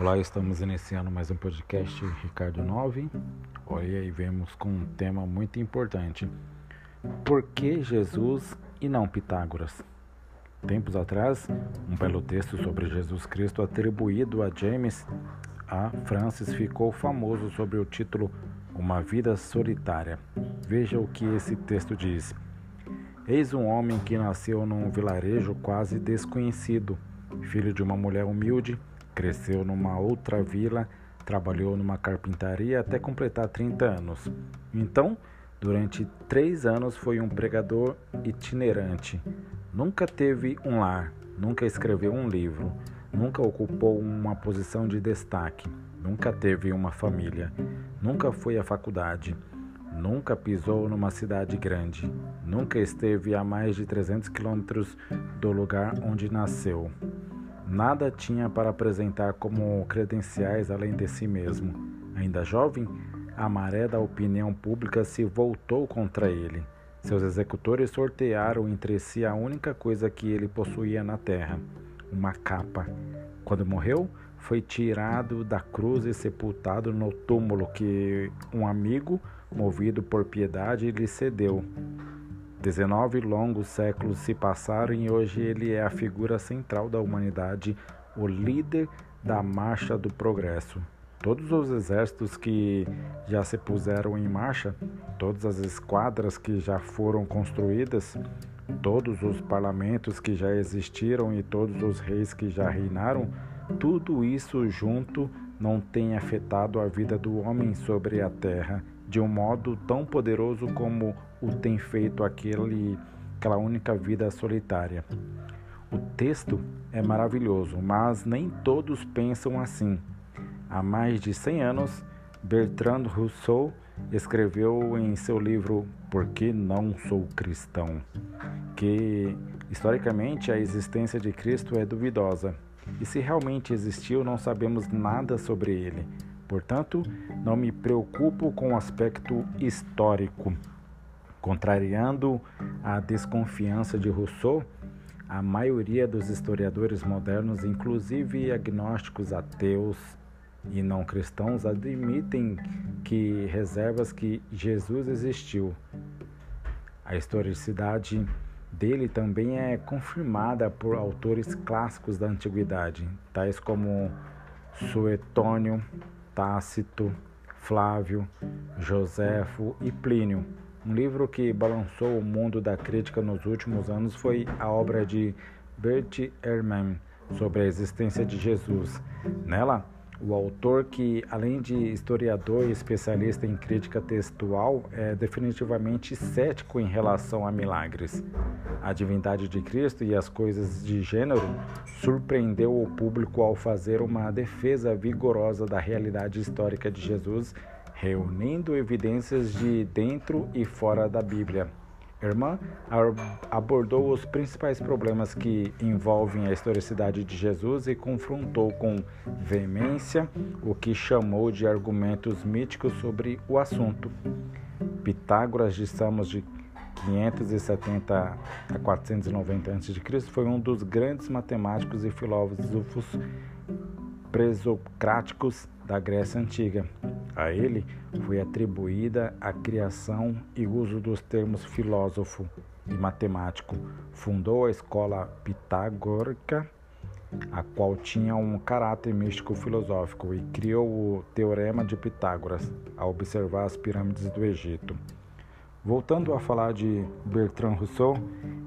Olá, estamos iniciando mais um podcast Ricardo 9. Olha aí, vemos com um tema muito importante. Por que Jesus e não Pitágoras? Tempos atrás, um belo texto sobre Jesus Cristo atribuído a James A. Francis ficou famoso sobre o título Uma Vida Solitária. Veja o que esse texto diz. Eis um homem que nasceu num vilarejo quase desconhecido, filho de uma mulher humilde Cresceu numa outra vila, trabalhou numa carpintaria até completar 30 anos. Então, durante três anos foi um pregador itinerante. Nunca teve um lar, nunca escreveu um livro, nunca ocupou uma posição de destaque, nunca teve uma família, nunca foi à faculdade, nunca pisou numa cidade grande, nunca esteve a mais de 300 quilômetros do lugar onde nasceu. Nada tinha para apresentar como credenciais além de si mesmo. Ainda jovem, a maré da opinião pública se voltou contra ele. Seus executores sortearam entre si a única coisa que ele possuía na terra: uma capa. Quando morreu, foi tirado da cruz e sepultado no túmulo que um amigo, movido por piedade, lhe cedeu. Dezenove longos séculos se passaram e hoje ele é a figura central da humanidade, o líder da marcha do progresso. Todos os exércitos que já se puseram em marcha, todas as esquadras que já foram construídas, todos os parlamentos que já existiram e todos os reis que já reinaram, tudo isso junto não tem afetado a vida do homem sobre a terra de um modo tão poderoso como o tem feito aquele, aquela única vida solitária. O texto é maravilhoso, mas nem todos pensam assim. Há mais de 100 anos, Bertrand Rousseau escreveu em seu livro Por que não sou cristão? que historicamente a existência de Cristo é duvidosa. E se realmente existiu, não sabemos nada sobre ele. Portanto, não me preocupo com o aspecto histórico. Contrariando a desconfiança de Rousseau, a maioria dos historiadores modernos, inclusive agnósticos ateus e não cristãos, admitem que reservas que Jesus existiu. A historicidade dele também é confirmada por autores clássicos da antiguidade, tais como Suetônio, Tácito, Flávio, Joséfo e Plínio. Um livro que balançou o mundo da crítica nos últimos anos foi a obra de Bert Ehrman sobre a existência de Jesus. Nela, o autor, que além de historiador e especialista em crítica textual, é definitivamente cético em relação a milagres. A divindade de Cristo e as coisas de gênero surpreendeu o público ao fazer uma defesa vigorosa da realidade histórica de Jesus, reunindo evidências de dentro e fora da Bíblia. Irmã abordou os principais problemas que envolvem a historicidade de Jesus e confrontou com veemência o que chamou de argumentos míticos sobre o assunto. Pitágoras de Samos de 570 a 490 a.C. foi um dos grandes matemáticos e filósofos presocráticos da Grécia Antiga. A ele foi atribuída a criação e uso dos termos filósofo e matemático. Fundou a escola pitagórica, a qual tinha um caráter místico-filosófico, e criou o Teorema de Pitágoras, a observar as pirâmides do Egito. Voltando a falar de Bertrand Rousseau,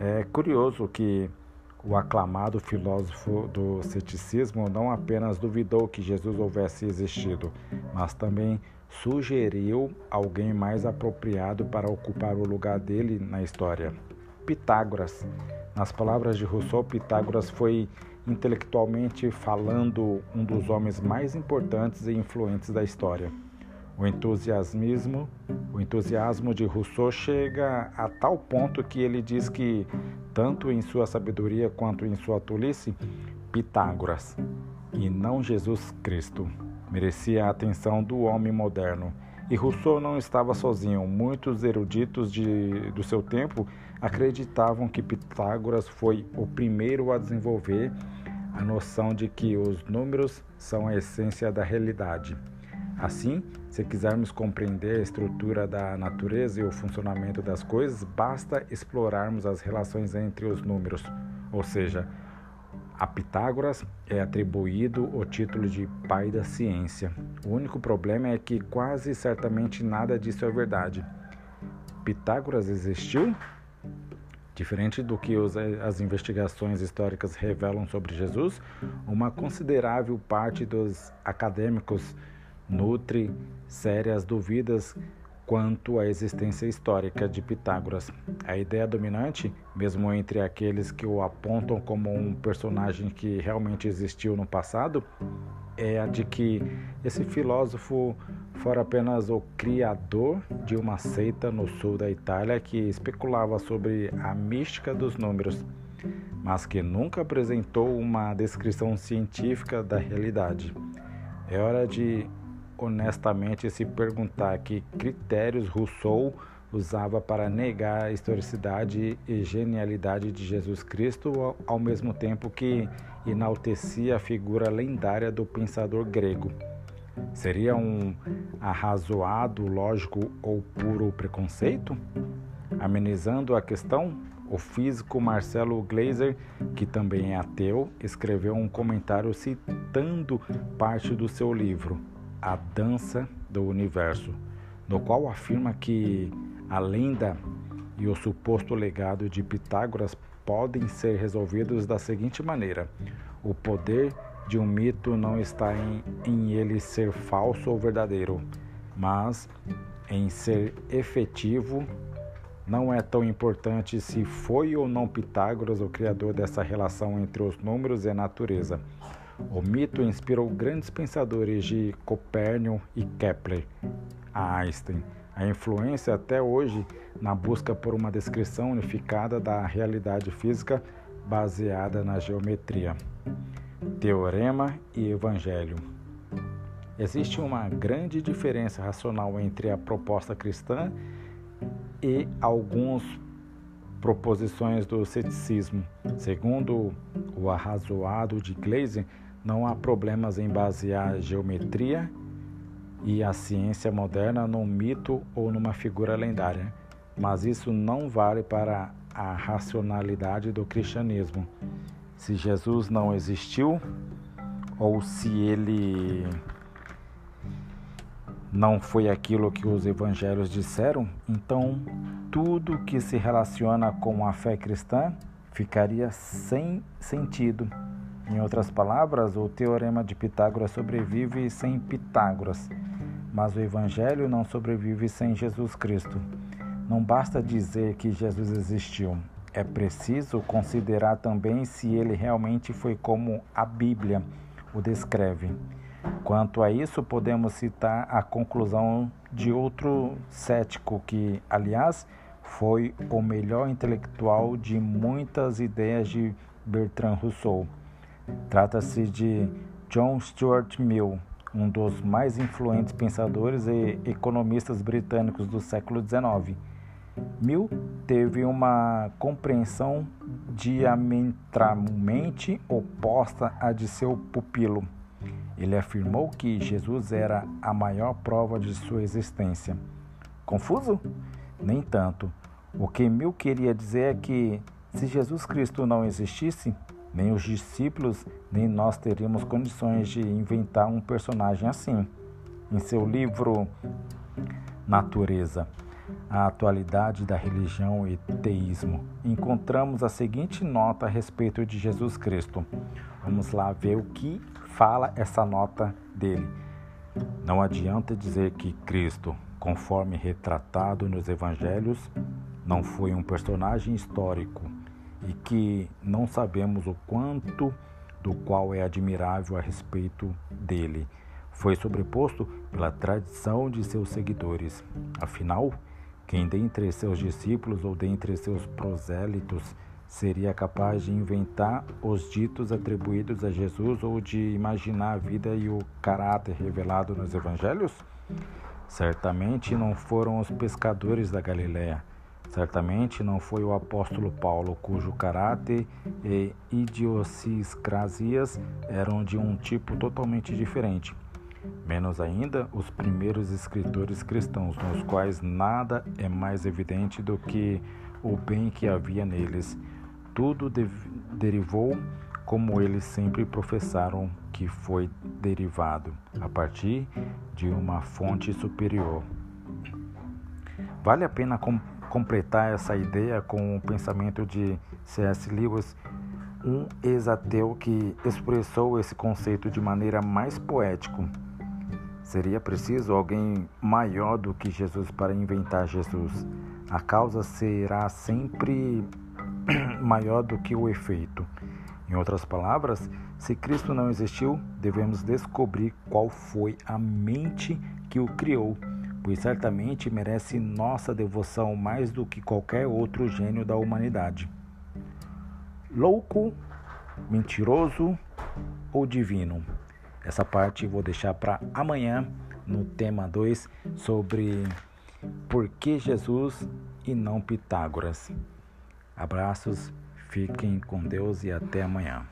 é curioso que o aclamado filósofo do ceticismo não apenas duvidou que Jesus houvesse existido, mas também sugeriu alguém mais apropriado para ocupar o lugar dele na história: Pitágoras. Nas palavras de Rousseau, Pitágoras foi intelectualmente falando um dos homens mais importantes e influentes da história. O entusiasmo, o entusiasmo de Rousseau chega a tal ponto que ele diz que, tanto em sua sabedoria quanto em sua tolice, Pitágoras, e não Jesus Cristo, merecia a atenção do homem moderno. E Rousseau não estava sozinho. Muitos eruditos de, do seu tempo acreditavam que Pitágoras foi o primeiro a desenvolver a noção de que os números são a essência da realidade. Assim, se quisermos compreender a estrutura da natureza e o funcionamento das coisas, basta explorarmos as relações entre os números, ou seja, a Pitágoras é atribuído o título de pai da ciência. O único problema é que quase certamente nada disso é verdade. Pitágoras existiu? Diferente do que as investigações históricas revelam sobre Jesus, uma considerável parte dos acadêmicos nutre sérias dúvidas quanto à existência histórica de Pitágoras. A ideia dominante, mesmo entre aqueles que o apontam como um personagem que realmente existiu no passado, é a de que esse filósofo fora apenas o criador de uma seita no sul da Itália que especulava sobre a mística dos números, mas que nunca apresentou uma descrição científica da realidade. É hora de honestamente se perguntar que critérios Rousseau usava para negar a historicidade e genialidade de Jesus Cristo, ao mesmo tempo que enaltecia a figura lendária do pensador grego. Seria um arrazoado, lógico ou puro preconceito? Amenizando a questão, o físico Marcelo Glazer, que também é ateu, escreveu um comentário citando parte do seu livro, a Dança do Universo, no qual afirma que a lenda e o suposto legado de Pitágoras podem ser resolvidos da seguinte maneira: o poder de um mito não está em, em ele ser falso ou verdadeiro, mas em ser efetivo. Não é tão importante se foi ou não Pitágoras o criador dessa relação entre os números e a natureza. O mito inspirou grandes pensadores de Copérnico e Kepler a Einstein. A influência até hoje na busca por uma descrição unificada da realidade física baseada na geometria. Teorema e Evangelho. Existe uma grande diferença racional entre a proposta cristã e algumas proposições do ceticismo. Segundo o arrazoado de Glaser, não há problemas em basear a geometria e a ciência moderna num mito ou numa figura lendária, mas isso não vale para a racionalidade do cristianismo. Se Jesus não existiu, ou se ele não foi aquilo que os evangelhos disseram, então tudo que se relaciona com a fé cristã ficaria sem sentido. Em outras palavras, o teorema de Pitágoras sobrevive sem Pitágoras, mas o Evangelho não sobrevive sem Jesus Cristo. Não basta dizer que Jesus existiu, é preciso considerar também se ele realmente foi como a Bíblia o descreve. Quanto a isso, podemos citar a conclusão de outro cético que, aliás, foi o melhor intelectual de muitas ideias de Bertrand Rousseau. Trata-se de John Stuart Mill, um dos mais influentes pensadores e economistas britânicos do século XIX. Mill teve uma compreensão diametralmente oposta à de seu pupilo. Ele afirmou que Jesus era a maior prova de sua existência. Confuso? Nem tanto. O que Mill queria dizer é que, se Jesus Cristo não existisse, nem os discípulos, nem nós teríamos condições de inventar um personagem assim. Em seu livro Natureza, a atualidade da religião e teísmo, encontramos a seguinte nota a respeito de Jesus Cristo. Vamos lá ver o que fala essa nota dele. Não adianta dizer que Cristo, conforme retratado nos evangelhos, não foi um personagem histórico e que não sabemos o quanto do qual é admirável a respeito dele. Foi sobreposto pela tradição de seus seguidores. Afinal, quem dentre seus discípulos ou dentre seus prosélitos seria capaz de inventar os ditos atribuídos a Jesus ou de imaginar a vida e o caráter revelado nos evangelhos? Certamente não foram os pescadores da Galiléia Certamente não foi o apóstolo Paulo, cujo caráter e idiosincrasias eram de um tipo totalmente diferente. Menos ainda os primeiros escritores cristãos, nos quais nada é mais evidente do que o bem que havia neles. Tudo de derivou, como eles sempre professaram que foi derivado, a partir de uma fonte superior. Vale a pena completar essa ideia com o pensamento de C.S. Lewis, um ex-ateu que expressou esse conceito de maneira mais poética. Seria preciso alguém maior do que Jesus para inventar Jesus. A causa será sempre maior do que o efeito. Em outras palavras, se Cristo não existiu, devemos descobrir qual foi a mente que o criou pois certamente merece nossa devoção mais do que qualquer outro gênio da humanidade. Louco, mentiroso ou divino? Essa parte vou deixar para amanhã no tema 2 sobre por que Jesus e não Pitágoras. Abraços, fiquem com Deus e até amanhã.